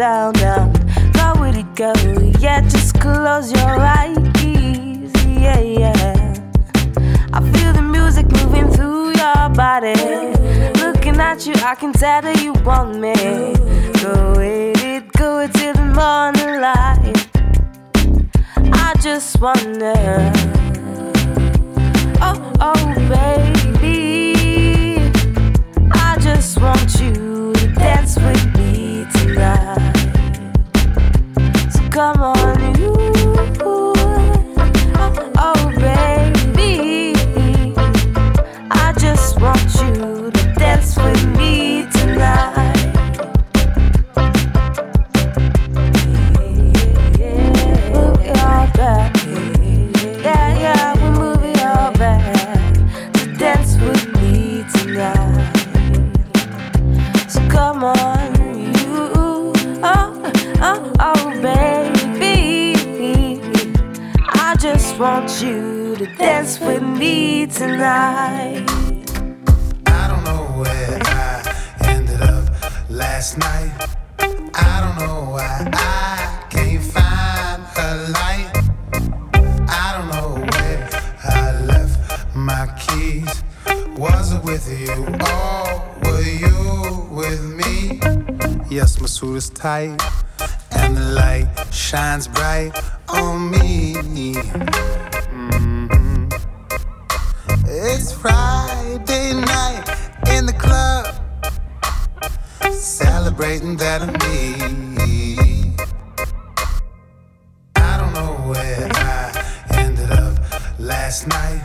down, down. Go with it, go. Yeah, just close your eyes. Yeah, yeah. I feel the music moving through your body Looking at you, I can tell that you want me. Go with it, go it till the morning light. I just wonder, oh, oh, baby. Come on, you to dance with me tonight. I don't know where I ended up last night. I don't know why I can't find a light. I don't know where I left my keys. Was it with you or were you with me? Yes, my suit is tight and the light shines bright on me. That I'm me. I don't know where I ended up last night.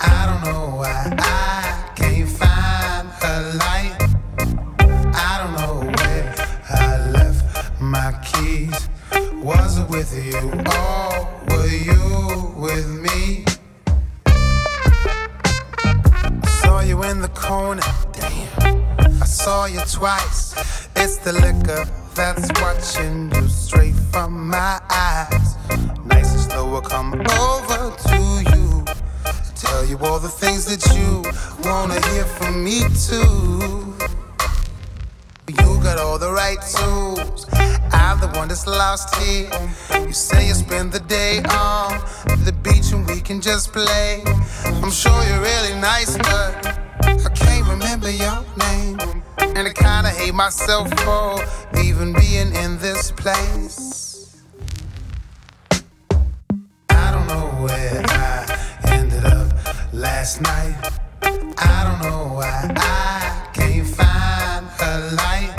I don't know why I can't find a light. I don't know where I left my keys. Was it with you or were you with me? I saw you in the corner. Damn. I saw you twice. It's the liquor that's watching you straight from my eyes. Nice and slow, will come over to you. Tell you all the things that you wanna hear from me too. You got all the right tools. I'm the one that's lost here. You say you spend the day on the beach and we can just play. I'm sure you're really nice, but I can't remember your name. And I kinda hate myself for even being in this place. I don't know where I ended up last night. I don't know why I can't find a light.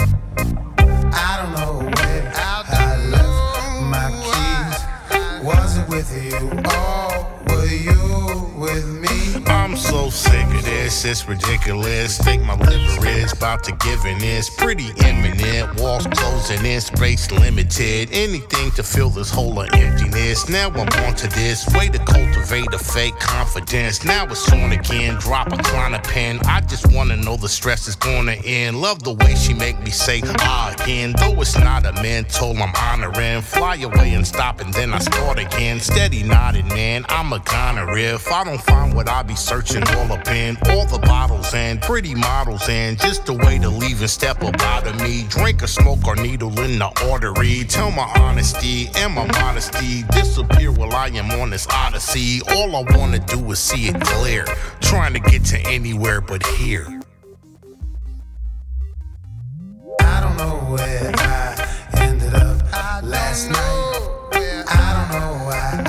I don't know where I left my keys. Was it with you or were you with me? I'm so sick this, it's ridiculous. Think my liver is about to give in. It's pretty imminent. Walls closing in, space limited. Anything to fill this hole of emptiness. Now I'm on to this. Way to cultivate a fake confidence. Now it's on again. Drop a Klonopin. I just wanna know the stress is gonna end. Love the way she make me say ah again. Though it's not a mental, I'm honoring. Fly away and stop and then I start again. Steady nodding, man. I'm a gonorrhea. If I don't find what I be searching all up in, all the bottles and pretty models and just a way to leave and step up out of me. Drink or smoke or needle in the artery. Tell my honesty and my modesty. Disappear while I am on this odyssey. All I wanna do is see it clear. Trying to get to anywhere but here. I don't know where I ended up last night. I don't know why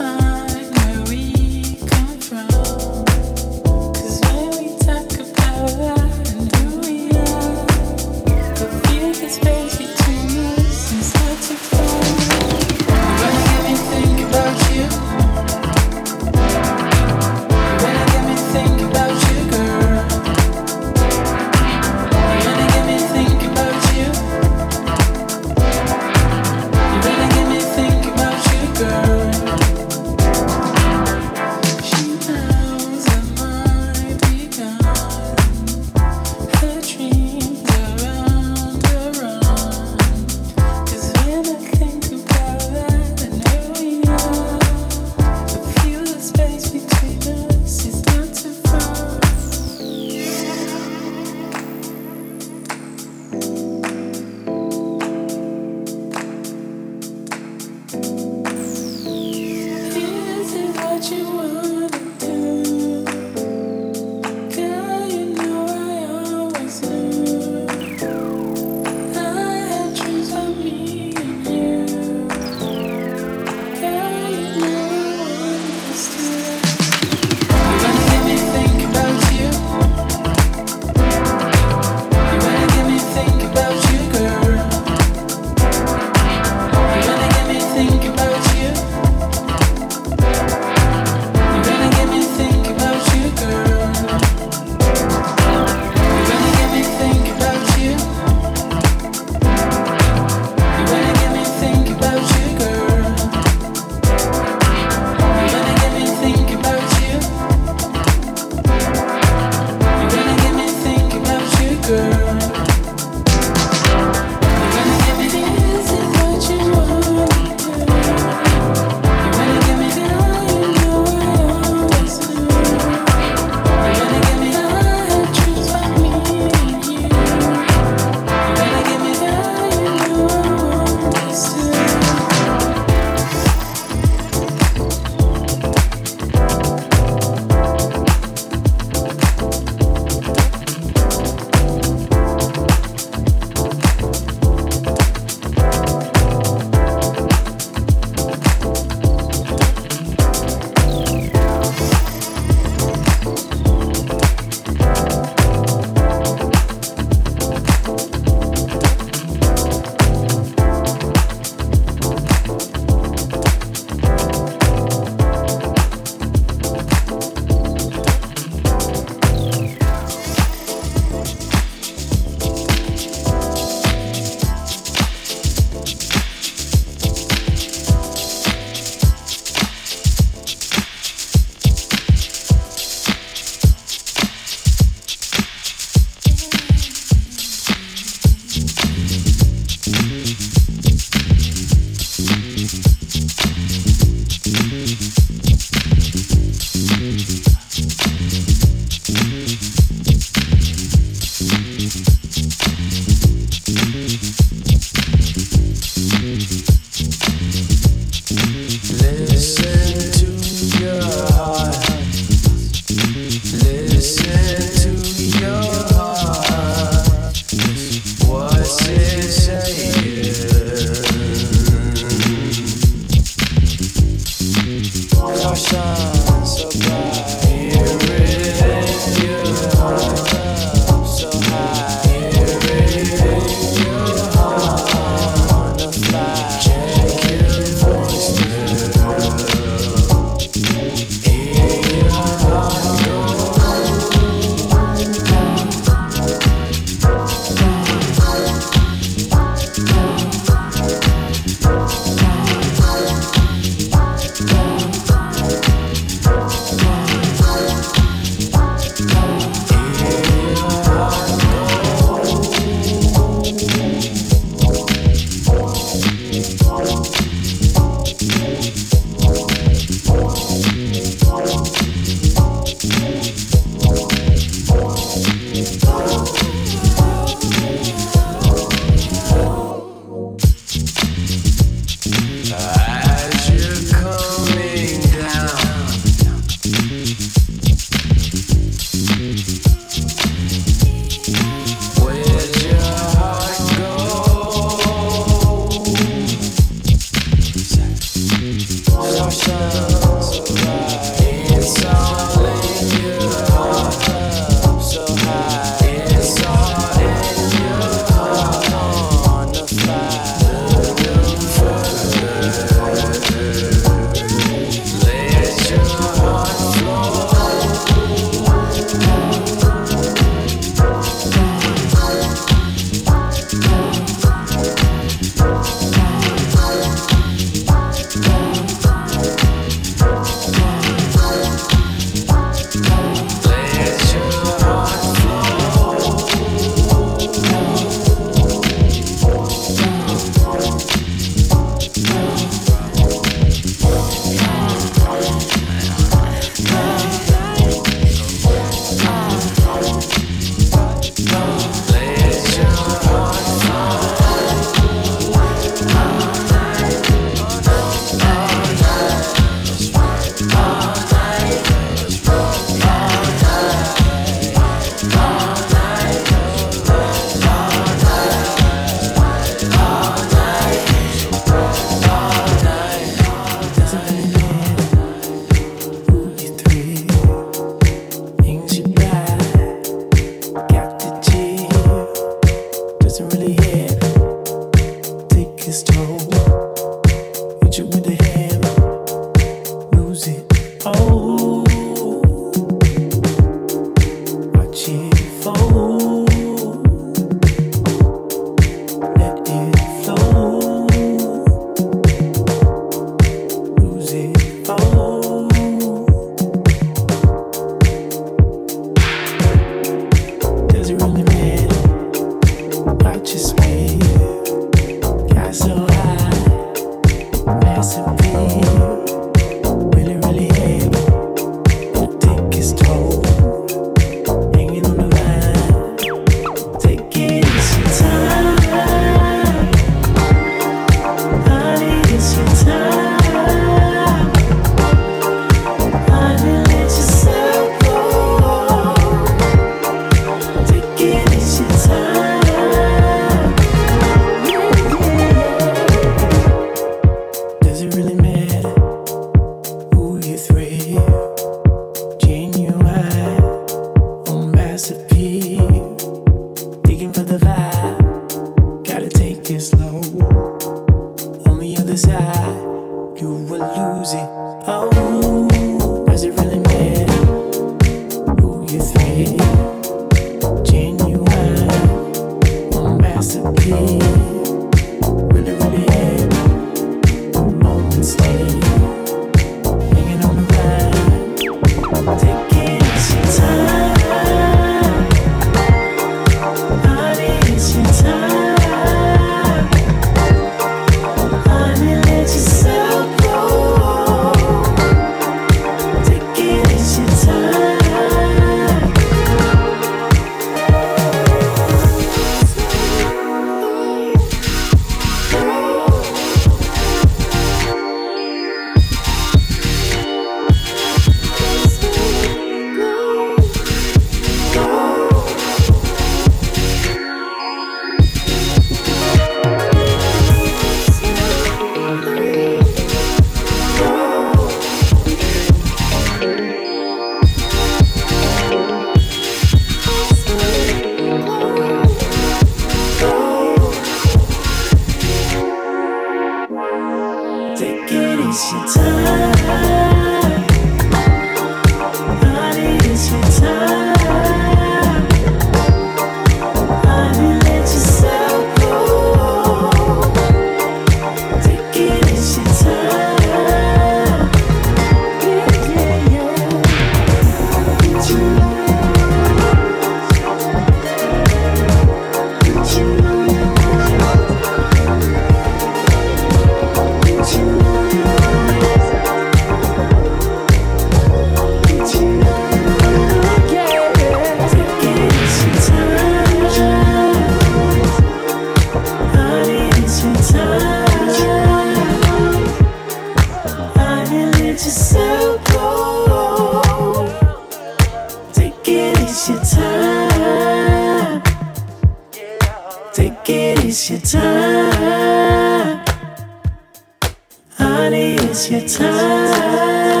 your time.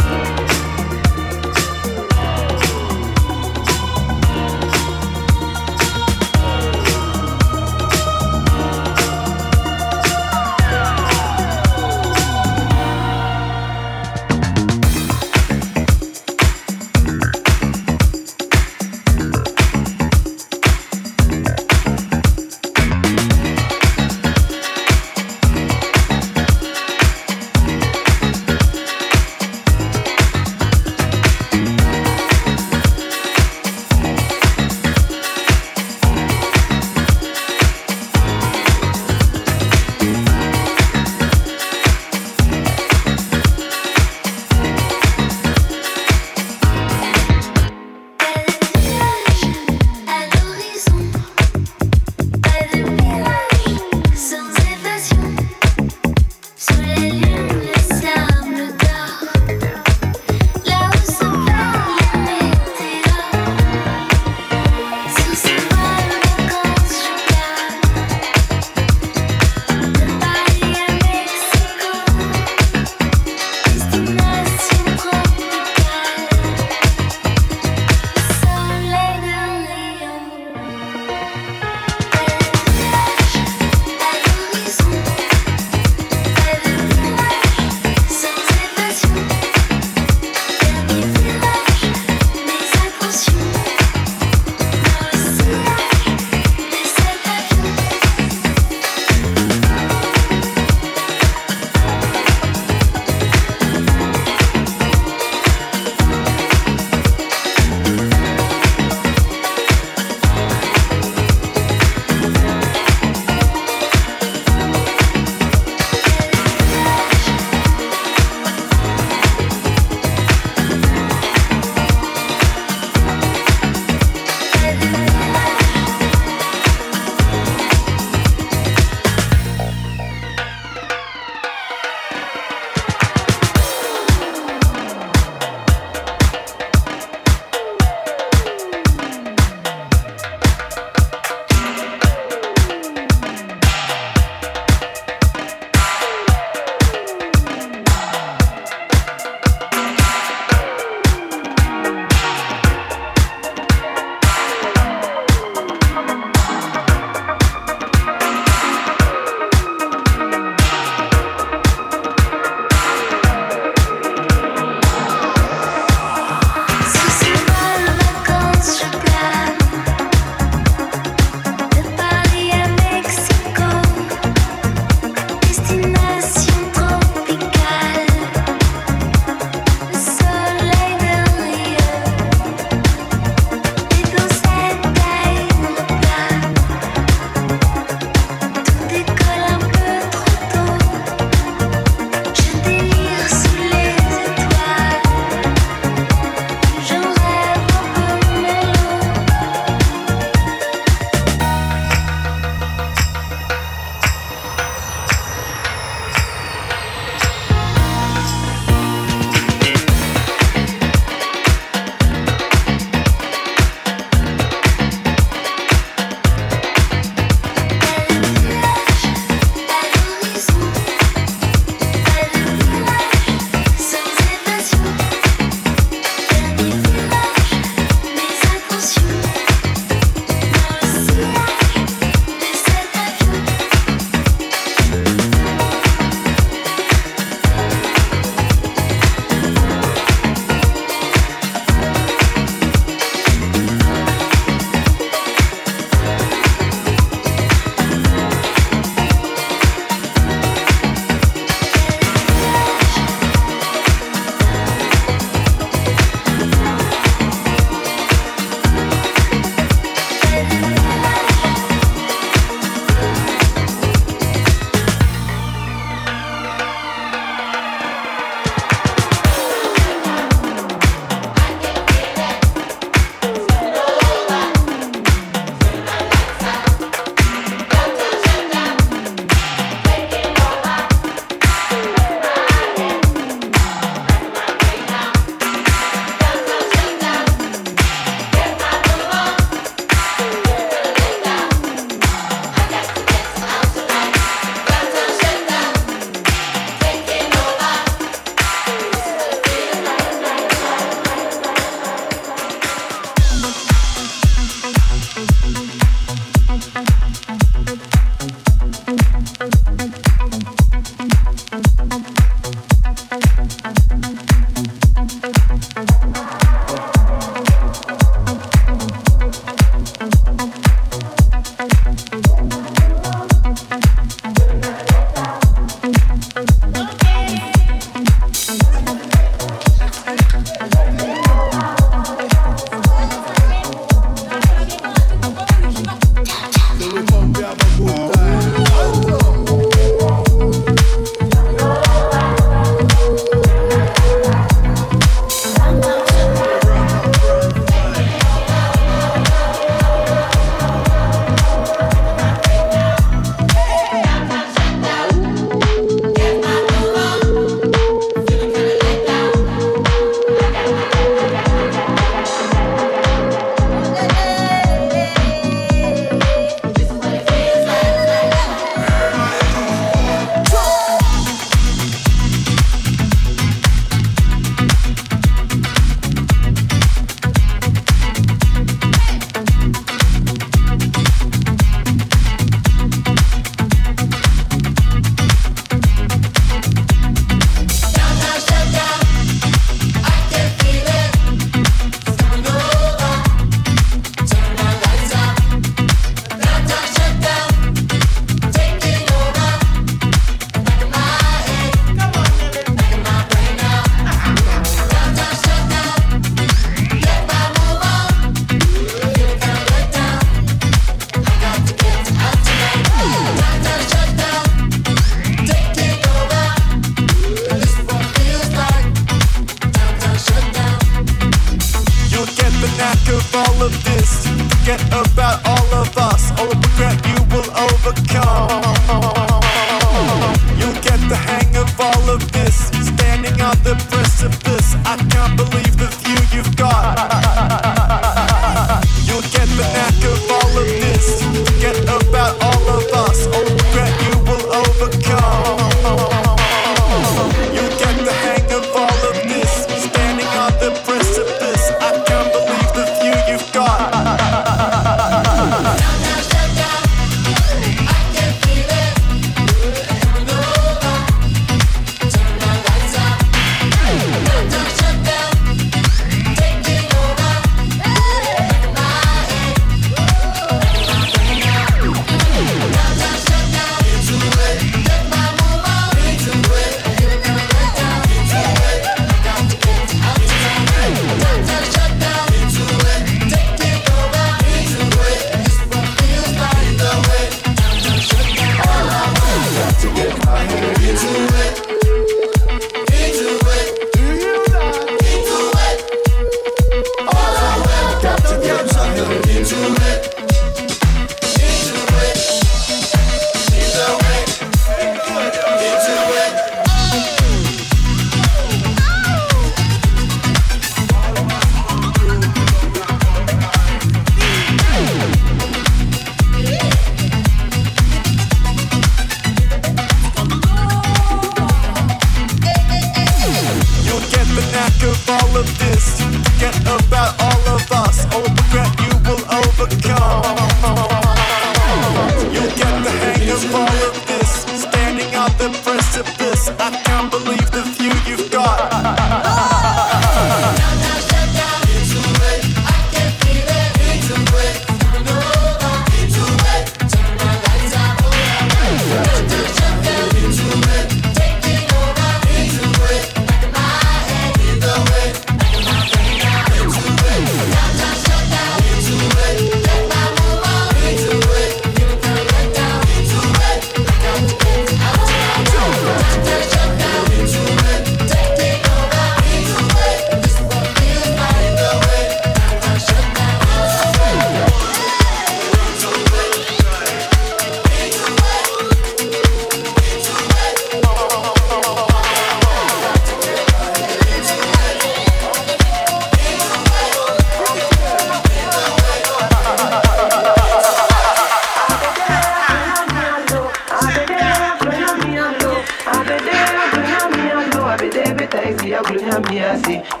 come here, see.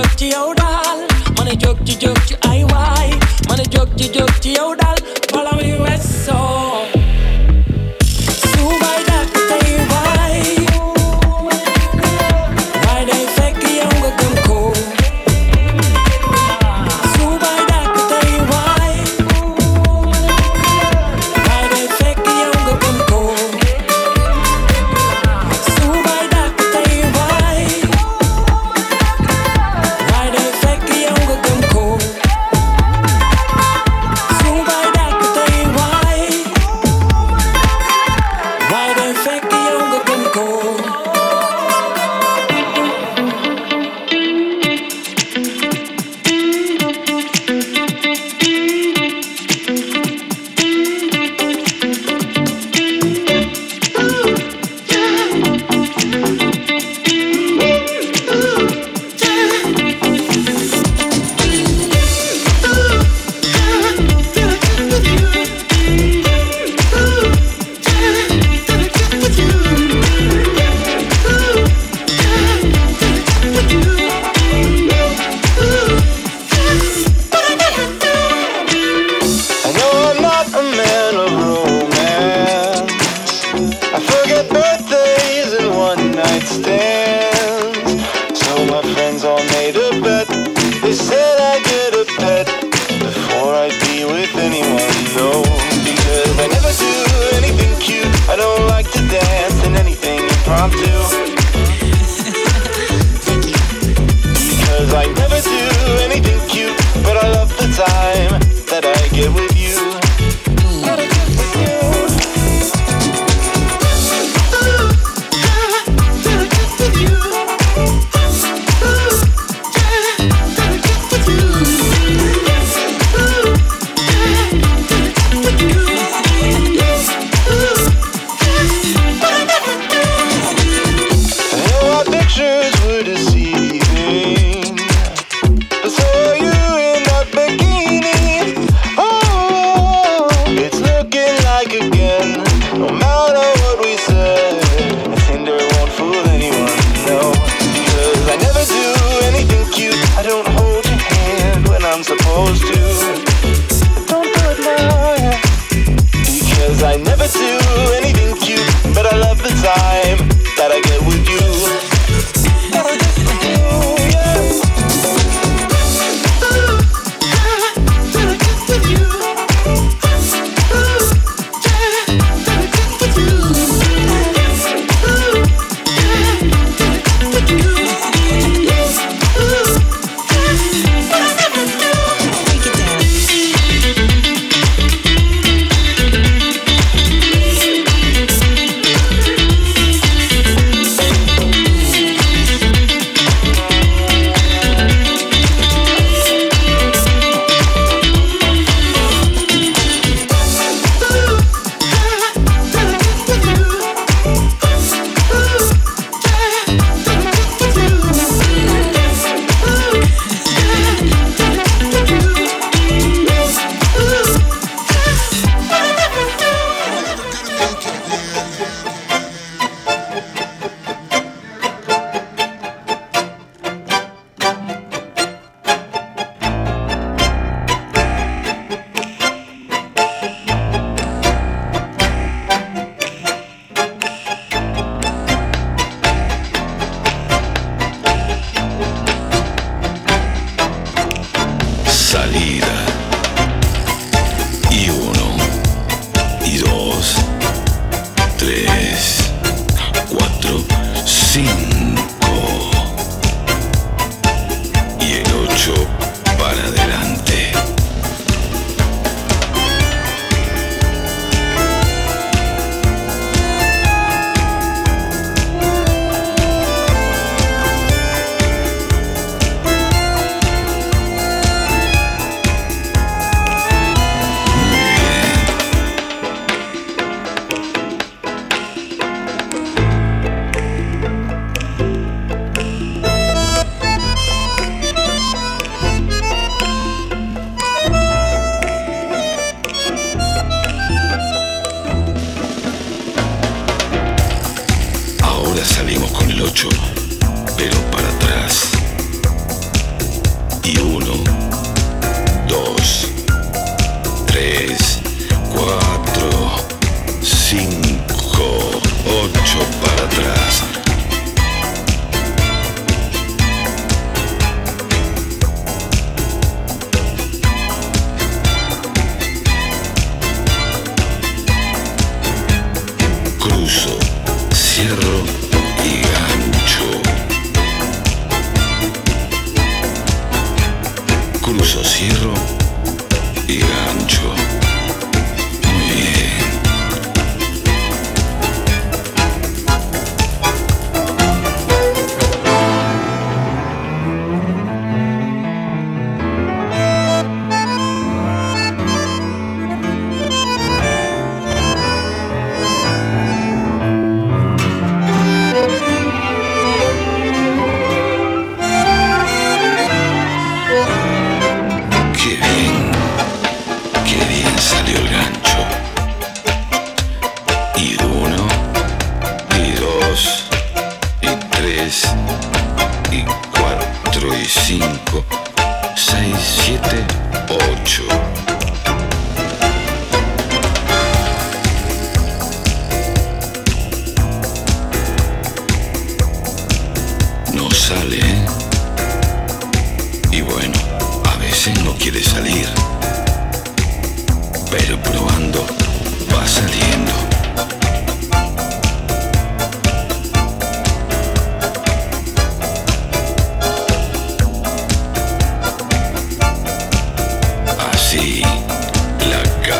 ജോക്തി ഔടാൽ മനെ ജോക്തി ജോക്തി ഐ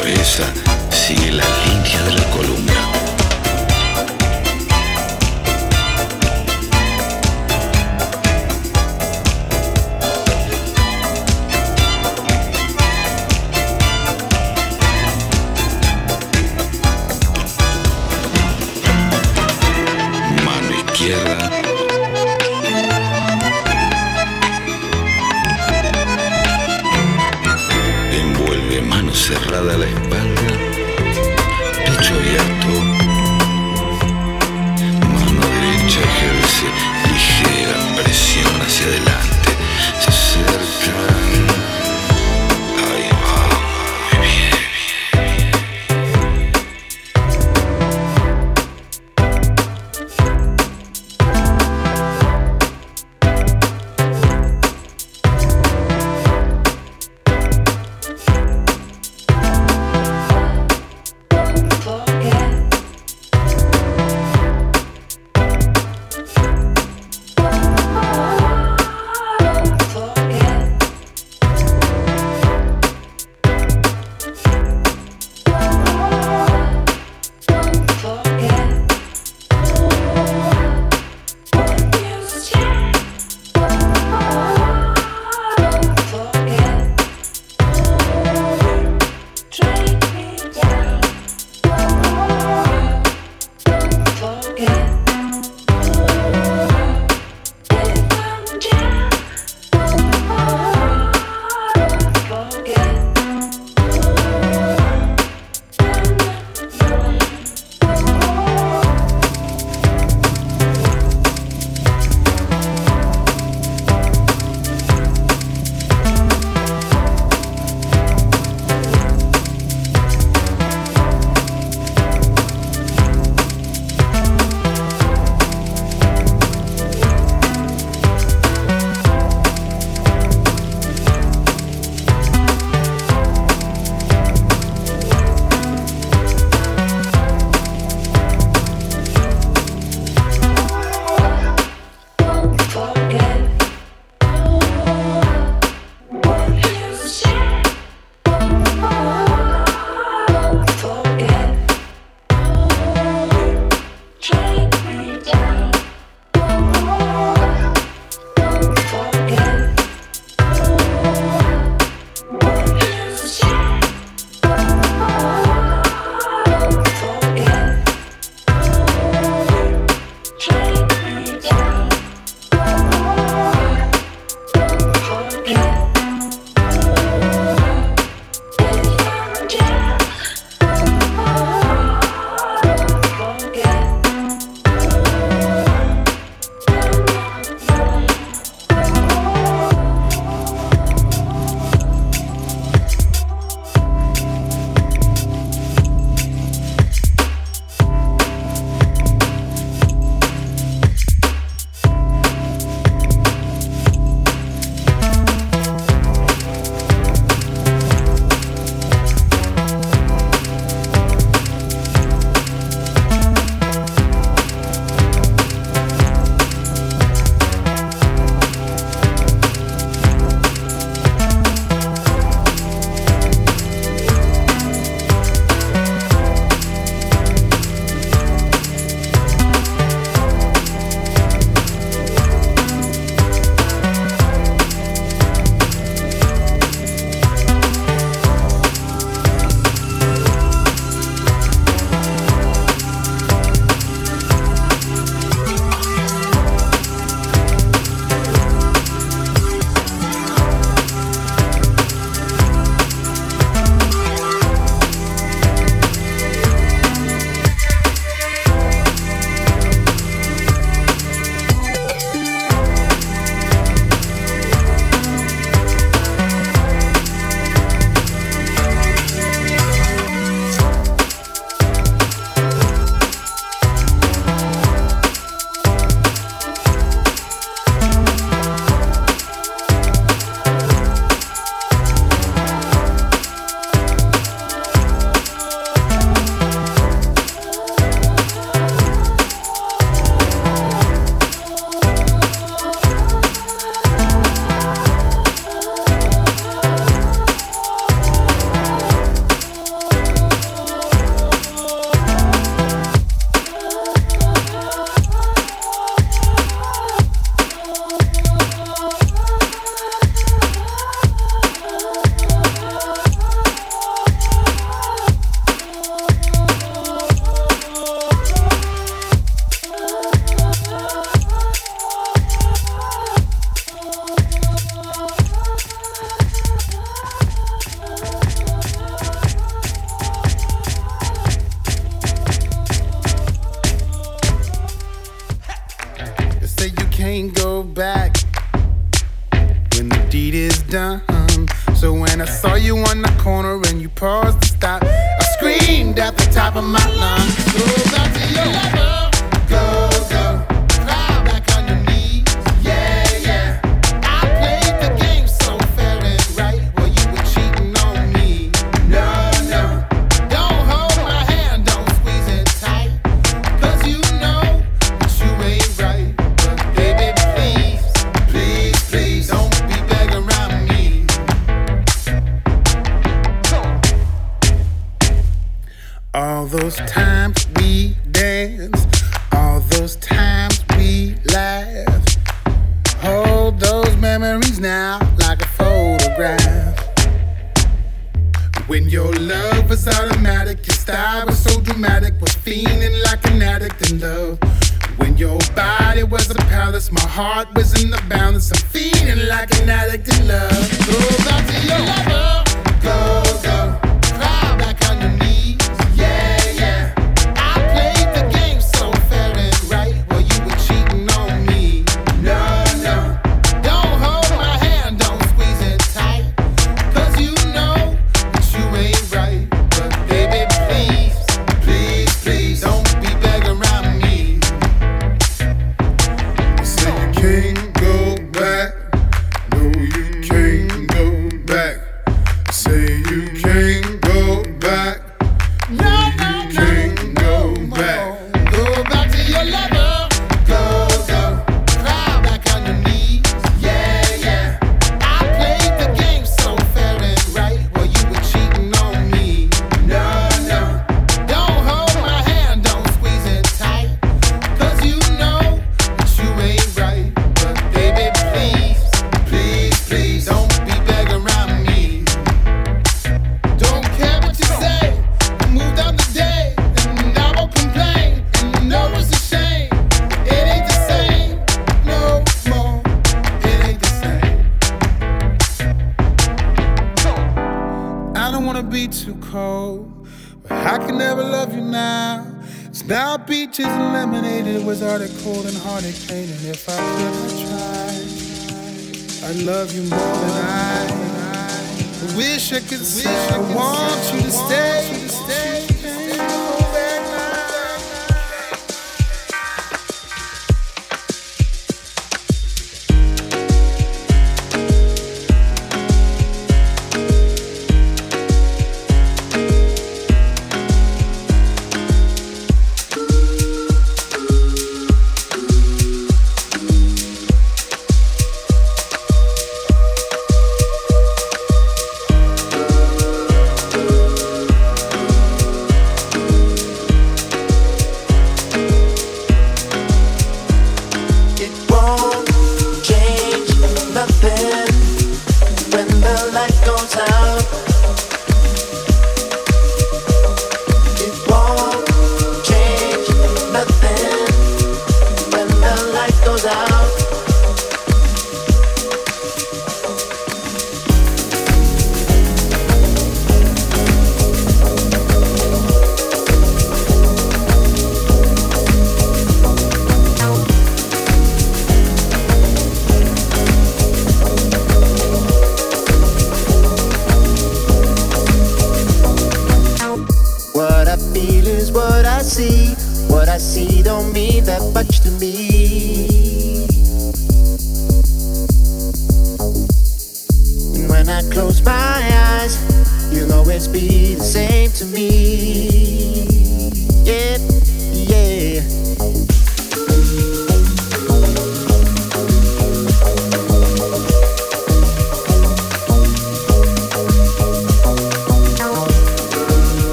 cabeza sigue la línea de la columna.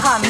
come.